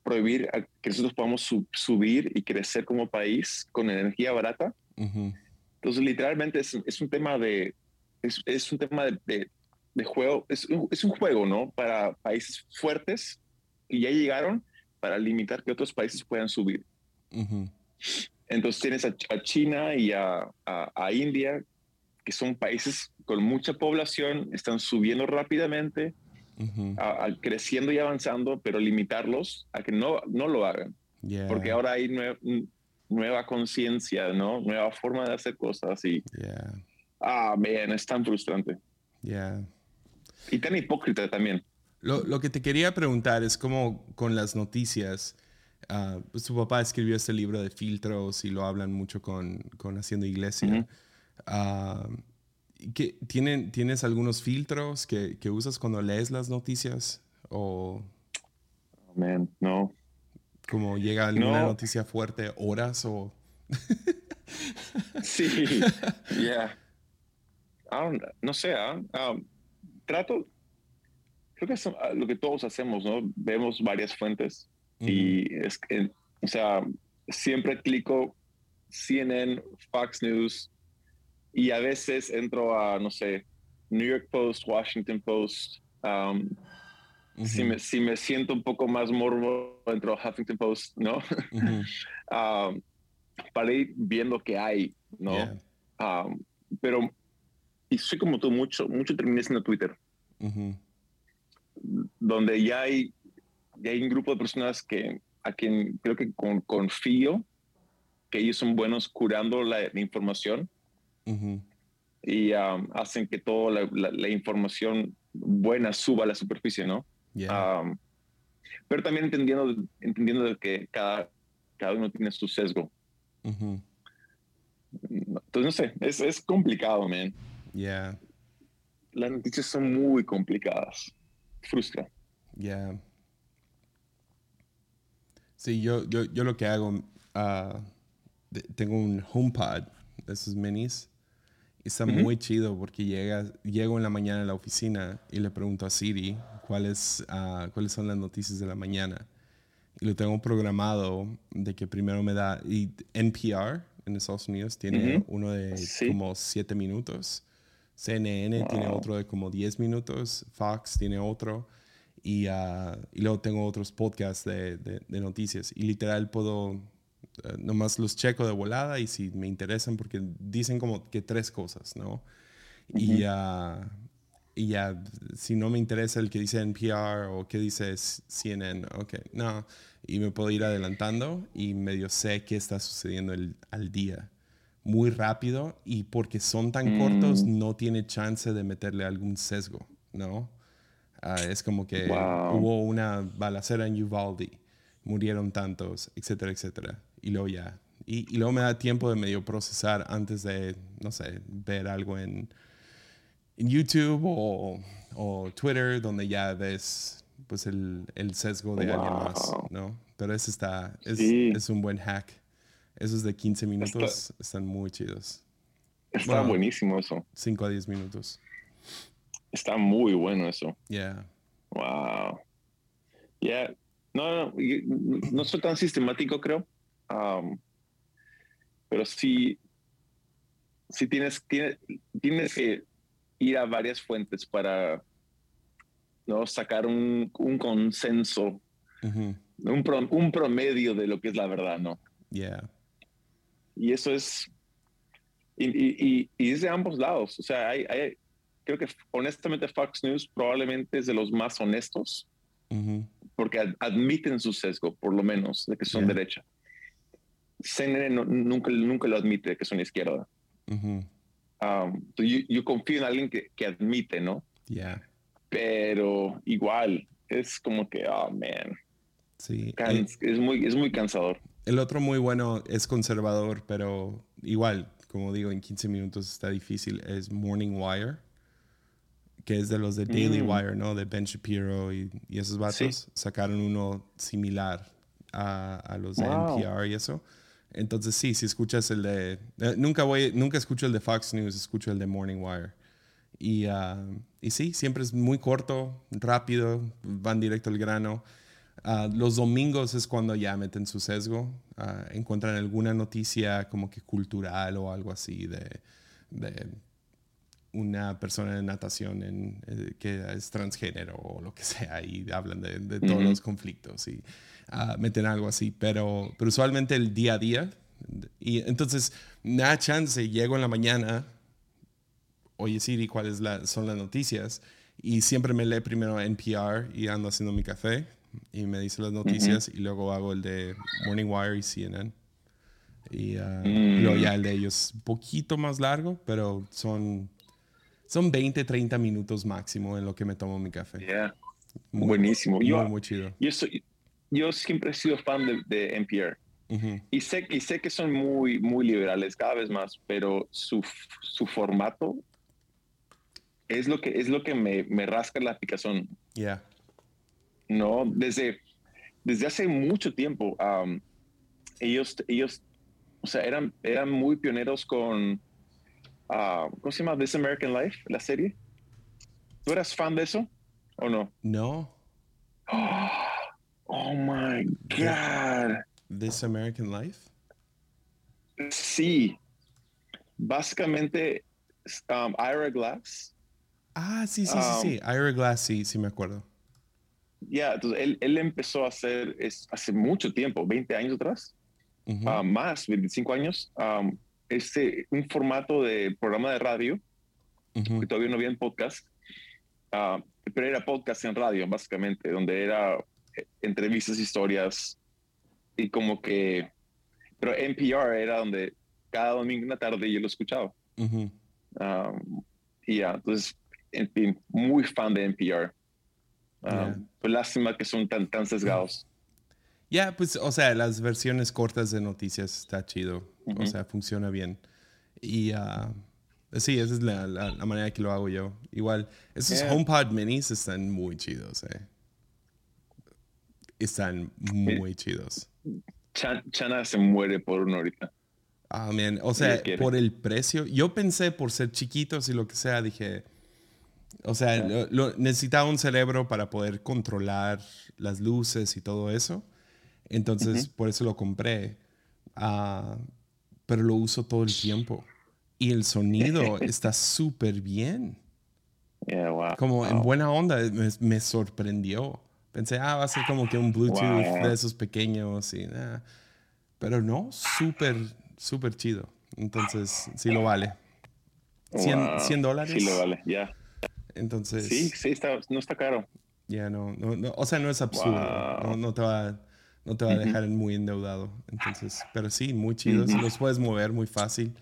prohibir a que nosotros podamos sub subir y crecer como país con energía barata? Uh -huh. Entonces, literalmente es, es, un tema de, es, es un tema de, de, de juego, es un, es un juego, ¿no? Para países fuertes que ya llegaron para limitar que otros países puedan subir. Uh -huh. Entonces tienes a, a China y a, a, a, India, que son países con mucha población, están subiendo rápidamente, uh -huh. creciendo y avanzando, pero limitarlos a que no, no lo hagan. Yeah. Porque ahora hay nue nueva conciencia, ¿no? Nueva forma de hacer cosas y... Yeah. Ah, man, es tan frustrante. Yeah. Y tan hipócrita también. Lo, lo, que te quería preguntar es como con las noticias, Uh, su papá escribió este libro de filtros y lo hablan mucho con, con Haciendo Iglesia. Uh -huh. uh, ¿qué, ¿tienen, ¿Tienes algunos filtros que, que, usas cuando lees las noticias? O, oh, man, no. Como llega alguna no. noticia fuerte, horas o... sí, yeah. no sé, um, trato, creo que es lo que todos hacemos, ¿no? Vemos varias fuentes y es que, o sea, siempre clico CNN, Fox News y a veces entro a, no sé, New York Post, Washington Post. Um, uh -huh. si, me, si, me, siento un poco más morbo, entro a Huffington Post, ¿no? Uh -huh. um, para ir viendo qué hay, ¿no? Yeah. Um, pero, y soy como tú, mucho, mucho terminé siendo Twitter. Uh -huh. Donde ya hay y hay un grupo de personas que a quien creo que con, confío que ellos son buenos curando la, la información uh -huh. y um, hacen que toda la, la, la, información buena suba a la superficie, ¿no? Yeah. Um, pero también entendiendo, entendiendo que cada, cada uno tiene su sesgo. Uh -huh. Entonces, no sé, es, es complicado, man. Yeah. Las noticias son muy complicadas. Frustra. Yeah. Sí, yo, yo, yo lo que hago, uh, tengo un HomePod de esos minis. Y está uh -huh. muy chido porque llega, llego en la mañana a la oficina y le pregunto a Siri cuáles, uh, cuáles son las noticias de la mañana. Y lo tengo programado de que primero me da... Y NPR en Estados Unidos tiene uh -huh. uno de sí. como 7 minutos. CNN wow. tiene otro de como 10 minutos. Fox tiene otro. Y, uh, y, luego tengo otros podcasts de, de, de noticias y literal puedo, uh, nomás los checo de volada y si me interesan porque dicen como que tres cosas, ¿no? Uh -huh. Y, uh, y ya, si no me interesa el que dice NPR o que dice CNN, ok, no, y me puedo ir adelantando y medio sé qué está sucediendo el, al día. Muy rápido y porque son tan mm. cortos no tiene chance de meterle algún sesgo, ¿no? Uh, es como que wow. hubo una balacera en Uvalde, murieron tantos, etcétera, etcétera. Y luego ya. Y, y, luego me da tiempo de medio procesar antes de, no sé, ver algo en, en YouTube o, o, Twitter, donde ya ves pues el, el sesgo de wow. alguien más, ¿no? Pero ese está, es, sí. es, un buen hack. Esos de 15 minutos Está, están muy chidos. Está Bueno. buenísimo eso. 5 a 10 minutos. Está muy bueno eso. Yeah. Wow. Yeah. No, no, no soy tan sistemático, creo. Um, pero sí, sí tienes, tienes, tienes que ir a varias fuentes para ¿no? sacar un, un consenso, un, pro- un promedio de lo que es la verdad, ¿no? Yeah. Y eso es. Y, y, y- y es de ambos lados. O sea, hay, hay- creo que honestamente Fox News probablemente es de los más honestos Ujú. porque ad- admiten su sesgo, por lo menos, de que son Yeah. derecha. CNN no- nunca, nunca lo admite que son izquierda. Ujú. Um, so yo, yo confío en alguien que, que admite, ¿no? Yeah. Pero igual, es como que, oh, man, Sí. can- Eh, es, muy, es muy cansador. El otro muy bueno es conservador, pero igual, como digo, en 15 minutos está difícil. Es Morning Wire, que es de los de Daily Mm. Wire, ¿no? De Ben Shapiro y, y esos vatos. Sí. Sacaron uno similar a, a los de. NPR y eso. Entonces sí, si escuchas el de... eh, nunca, voy, nunca escucho el de Fox News, escucho el de Morning Wire. Y, ah, y sí, siempre es muy corto, rápido, van directo al grano. Ah, los domingos es cuando ya meten su sesgo, ah, encuentran alguna noticia como que cultural o algo así de, de una persona de natación en, eh, que es transgénero o lo que sea y hablan de, de todos los conflictos y ah, meten algo así, pero, pero usualmente el día a día. Y entonces, nada chance, llego en la mañana, oye Siri, ¿cuáles la- son las noticias? Y siempre me lee primero NPR y ando haciendo mi café y me dice las noticias y luego hago el de Morning Wire y CNN. Y ah, Mm. luego ya el de ellos, un poquito más largo, pero son, son 20, 30 minutos máximo en lo que me tomo mi café. Yeah. Muy- Buenísimo. Muy, Yo, muy chido. yo, soy, yo siempre he sido fan de, de NPR. Ujú. Y sé, y sé que son muy, muy liberales cada vez más, pero su, su formato es lo que, es lo que me, me rasca la picazón. Yeah. No, desde, desde hace mucho tiempo, um, ellos, ellos, o sea, eran, eran muy pioneros con, ah, ¿cómo se llama? This American Life, la serie. ¿Tú eras fan de eso o no? No, Oh my God. This American Life. Sí. Básicamente, um, Ira Glass. Ah, sí, sí, Um, sí, sí. Ira Glass, sí, sí me acuerdo. Ya, entonces él, él empezó a hacer es, hace mucho tiempo, 20 años atrás, ah, más, 25 años, um, este, un formato de programa de radio, Ujú. que todavía no había en podcast, ah, pero era podcast en radio, básicamente, donde era eh, entrevistas, historias, y como que, pero NPR era donde cada domingo en la tarde yo lo escuchaba. Ujú. Um, y ya, entonces, en fin, muy fan de NPR. Um, Yeah. Pues lástima que son tan, tan sesgados. Ya, pues, o sea, las versiones cortas de noticias está chido. O Ujú. sea, funciona bien. Y ah, sí, esa es la, la- la manera que lo hago yo. Igual, esos Yeah. HomePod minis están muy chidos, eh. Están muy chidos. Chan- Chana se muere por uno ahorita. Ah, man. O sea, por el precio. Yo pensé por ser chiquitos y lo que sea, dije. O sea, lo- lo- necesitaba un cerebro para poder controlar las luces y todo eso. Entonces, por eso lo compré. Ah, pero lo uso todo el tiempo. Y el sonido está súper bien. Yeah, wow. Como en Wow. buena onda, me, me sorprendió. Pensé, ah, va a ser como que un Bluetooth Wow. de esos pequeños y nada. Pero no, súper, súper chido. Entonces, sí lo vale. 100, Wow. 100 dólares. Sí, lo vale, ya. Entonces, Sí, sí, está, no está caro. ya no, no, no, o sea, no es absurdo. No, no te va, no te va a dejar muy endeudado. Entonces, pero sí, muy chidos. Los puedes mover muy fácil.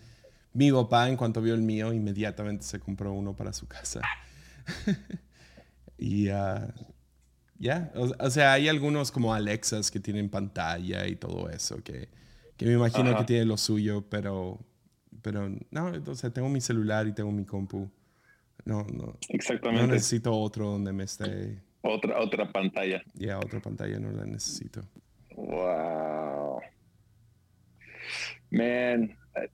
Mi papá, en cuanto vio el mío, inmediatamente se compró uno para su casa. y ah, ya, o, o sea, hay algunos como Alexas que tienen pantalla y todo eso, que, que me imagino que tiene lo suyo, pero, pero no, o sea, tengo mi celular y tengo mi compu. No, no, no Exactamente. necesito otro donde me esté. Otra, otra pantalla. Ya, otra pantalla no la necesito. Wow. Man, eh,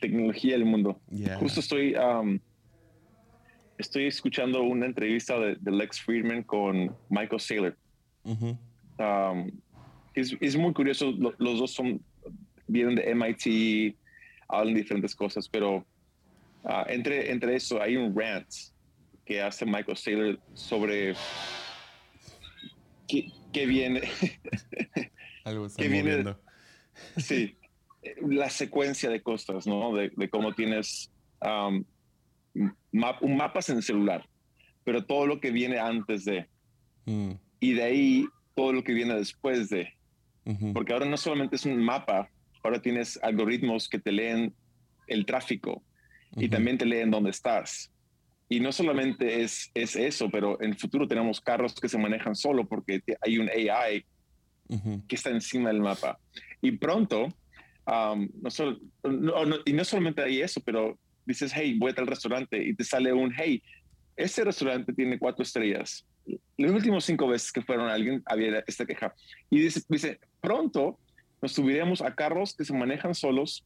tecnología del mundo. Yeah. Justo estoy, um, estoy escuchando una entrevista de, de Lex Friedman con Michael Saylor. Um, es, es muy curioso, lo- los dos son, vienen de MIT, hablan diferentes cosas, pero ah, entre, entre eso hay un rant que hace Michael Saylor sobre qué, qué viene, Algo está Que viene- sí, la secuencia de cosas, ¿no? De, de cómo tienes um, map- un mapas en el celular, pero todo lo que viene antes de, Mm, y de ahí todo lo que viene después de. porque ahora no solamente es un mapa, ahora tienes algoritmos que te leen el tráfico y también te leen dónde estás. Y no solamente es, es eso, pero en el futuro tenemos carros que se manejan solo porque hay un AI Que está encima del mapa. Y pronto, um, no sol- no- no- y no solamente hay eso, pero dices, hey, voy a tal restaurante y te sale un, hey, este restaurante tiene cuatro estrellas. Las últimas cinco veces que fueron alguien había esta queja. Y dice, dice, pronto nos subiremos a carros que se manejan solos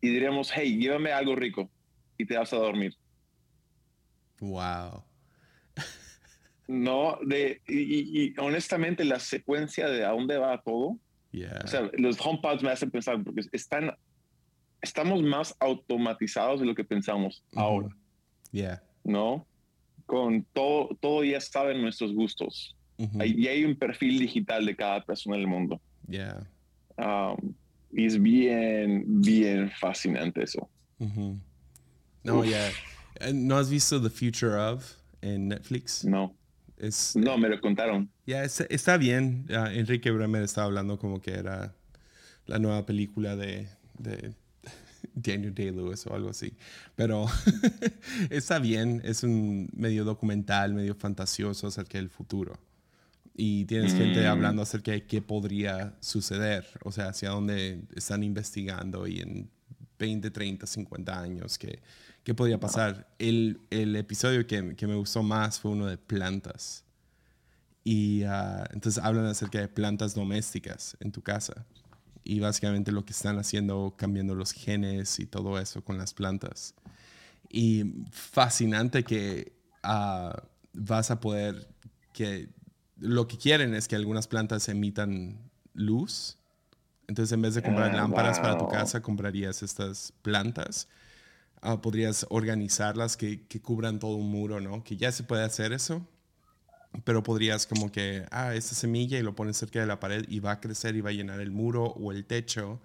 y diríamos, hey, llévame algo rico y te vas a dormir. Wow. No, de, y, honestamente la secuencia de a dónde va todo, Yeah. O sea, los HomePods me hacen pensar porque están, estamos más automatizados de lo que pensamos ahora, Yeah. ¿no? Con todo, todo ya saben nuestros gustos. Hay- y hay un perfil digital de cada persona en el mundo. Yeah. Um, y es bien, bien fascinante eso. No, Uf. yeah. Eh, ¿No has visto The Future of en Netflix? No, Es, no, me lo contaron. Ya, está, está bien. Enrique Bremer estaba hablando como que era la nueva película de, de Daniel Day-Lewis o algo así. Pero está bien. Es un medio documental, medio fantasioso acerca del futuro. Y tienes gente Mm. hablando acerca de qué podría suceder. O sea, hacia dónde están investigando y en 20, 30, 50 años, qué, qué podría pasar. El, el episodio que, que me gustó más fue uno de plantas. Y ah, entonces hablan acerca de plantas domésticas en tu casa. Y básicamente lo que están haciendo, cambiando los genes y todo eso con las plantas. Y fascinante que ah, vas a poder, que lo que quieren es que algunas plantas emitan luz. Entonces en vez de comprar Ah, lámparas para tu wow. casa, comprarías estas plantas. Ah, podrías organizarlas que, que cubran todo un muro, ¿no? Que ya se puede hacer eso pero podrías como que, ah, esta semilla y lo pones cerca de la pared y va a crecer y va a llenar el muro o el techo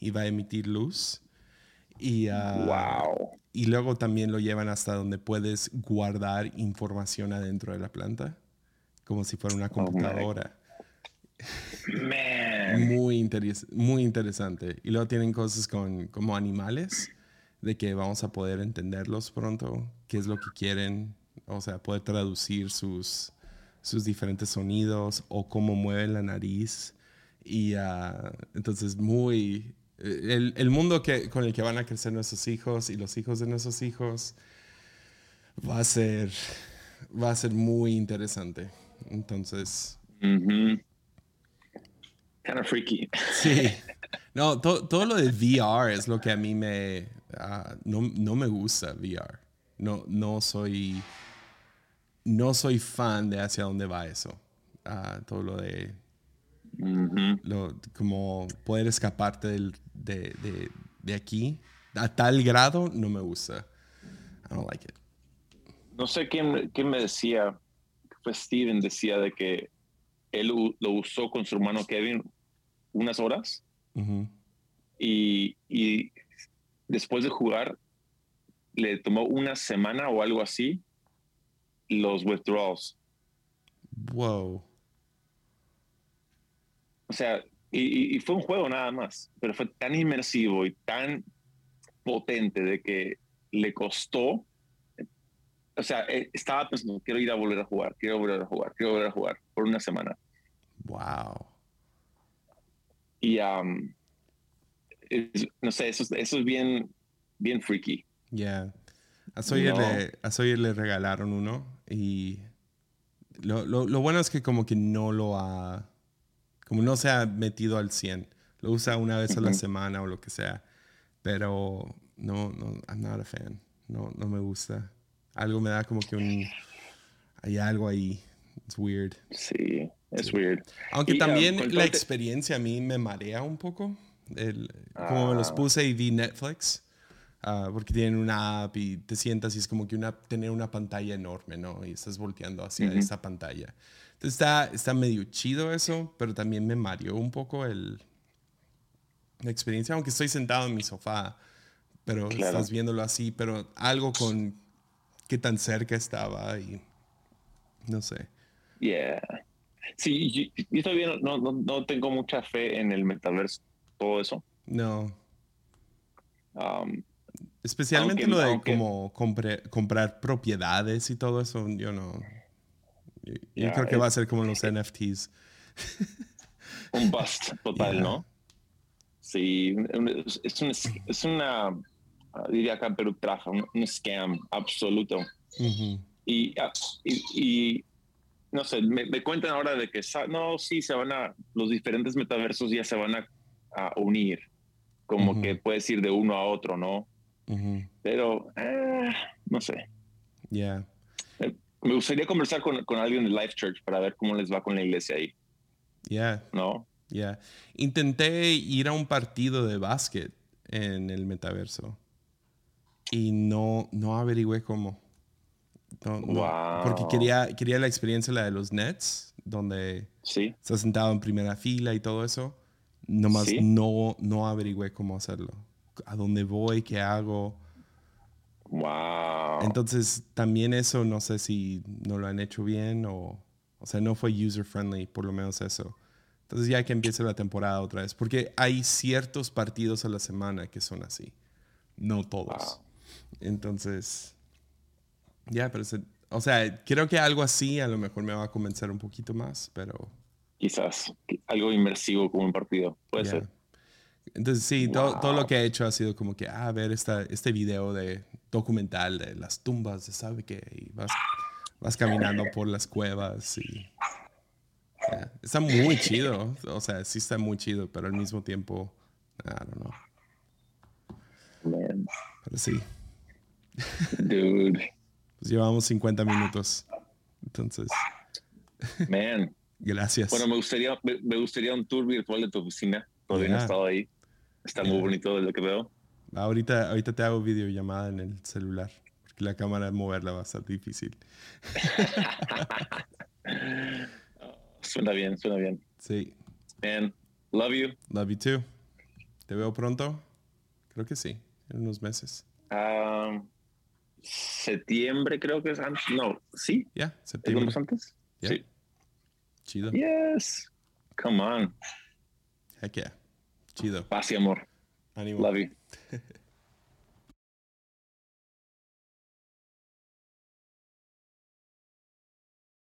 y va a emitir luz. Y, ah, wow. y luego también lo llevan hasta donde puedes guardar información adentro de la planta, como si fuera una Oh computadora. Man. muy, interes- muy interesante. Y luego tienen cosas con, como animales, de que vamos a poder entenderlos pronto, qué es lo que quieren, o sea, poder traducir sus, sus diferentes sonidos o cómo mueven la nariz. Y ah, entonces muy... El, el mundo que, con el que van a crecer nuestros hijos y los hijos de nuestros hijos va a ser, va a ser muy interesante. Entonces, Kind of freaky. Sí. No, to- todo lo de VR es lo que a mí me... ah, no, no me gusta VR. No, no soy... No soy fan de hacia dónde va eso. Ah, todo lo de... Ujú. Lo, como poder escaparte del- de, de- de aquí. A tal grado no me gusta. I don't like it. No sé quién, quién me decía, fue Steven, decía de que él lo usó con su hermano Kevin unas horas Ujú. y, y después de jugar le tomó una semana o algo así los withdrawals. Wow. O sea, y, y- fue un juego nada más, pero fue tan inmersivo y tan potente de que le costó. O sea, eh, estaba pensando, quiero ir a volver a jugar, quiero volver a jugar, quiero volver a jugar por una semana. Wow. Y um, es- no sé, eso, es- eso es bien, bien freaky. Yeah. A Sawyer, No. le, a Sawyer le regalaron uno y lo, lo- lo bueno es que como que no lo ha, como no se ha metido al 100. lo usa una vez a la semana o lo que sea. Pero no, no, I'm not a fan. No, no me gusta. Algo me da como que un... Hay algo ahí. It's weird. Sí, es weird. Aunque Y, ah, también la experiencia a mí me marea un poco. El- como me los Ah. puse y vi Netflix. ah, porque tienen una app y te sientas y es como que una, tener una pantalla enorme, ¿no? Y estás volteando hacia Ujú. esa pantalla. Entonces está, está medio chido eso, pero también me mareó un poco el, la experiencia, aunque estoy sentado en mi sofá, pero Claro. estás viéndolo así, pero algo con qué tan cerca estaba y no sé. Yeah. Sí, yo, yo todavía no, no, no tengo mucha fe en el metaverso, todo eso. No, Um, Especialmente Aunque- lo de aunque- como compre- comprar propiedades y todo eso, yo no. Yo, creo que es- va a ser como los NFTs. un bust total, Yeah. ¿no? Sí, es, es un- es una, ah, diría acá en Perú, traja, un, un scam absoluto. Y, ah, y, y, no sé, me, me cuentan ahora de que, no, sí, se van a, los diferentes metaversos ya se van a, a unir, como que puedes ir de uno a otro, ¿no? Pero, eh, no sé. yeah. Me gustaría conversar con, con alguien de Life Church para ver cómo les va con la iglesia ahí, Yeah, ¿no? yeah. Intenté ir a un partido de básquet en el metaverso y no, no averigüé cómo. No, no, Wow. Porque quería, quería la experiencia, la de los Nets, donde Sí. estás sentado en primera fila y todo eso. Nomás Sí. no, no averigüé cómo hacerlo. A dónde voy, qué hago. Wow. Entonces, también eso no sé si no lo han hecho bien o, o sea, no fue user friendly, por lo menos eso. Entonces, ya que empiece la temporada otra vez, porque hay ciertos partidos a la semana que son así, no todos. Wow. Entonces, ya, pero, se- o sea, creo que algo así a lo mejor me va a convencer un poquito más, pero Quizás algo inmersivo como un partido. Puede ser. Entonces, sí, todo, todo lo que he hecho ha sido como que, ah, ver esta, este video de documental de las tumbas de sabe qué, y vas, vas caminando por las cuevas y... Está muy chido, o sea, sí está muy chido, pero al mismo tiempo, I don't know. Man. Pero sí, Dude. pues llevamos 50 minutos. Entonces, Man. Gracias. Bueno, me gustaría, me, me gustaría un tour virtual de tu oficina. Todavía no he Yeah. estado ahí. Está muy Yeah. bonito de lo que veo. ahorita, ahorita te hago videollamada en el celular, porque la cámara moverla va a ser difícil. Suena bien, suena bien. Sí, Man, love you. Love you too. ¿Te veo pronto? Creo que sí, en unos meses. Um, septiembre creo que es antes. No, sí. Ya, ¿Es septiembre. más antes? Sí. Chido. Yes. Come on. Heck yeah. Chido. Paz y amor. Ánimo. Love you.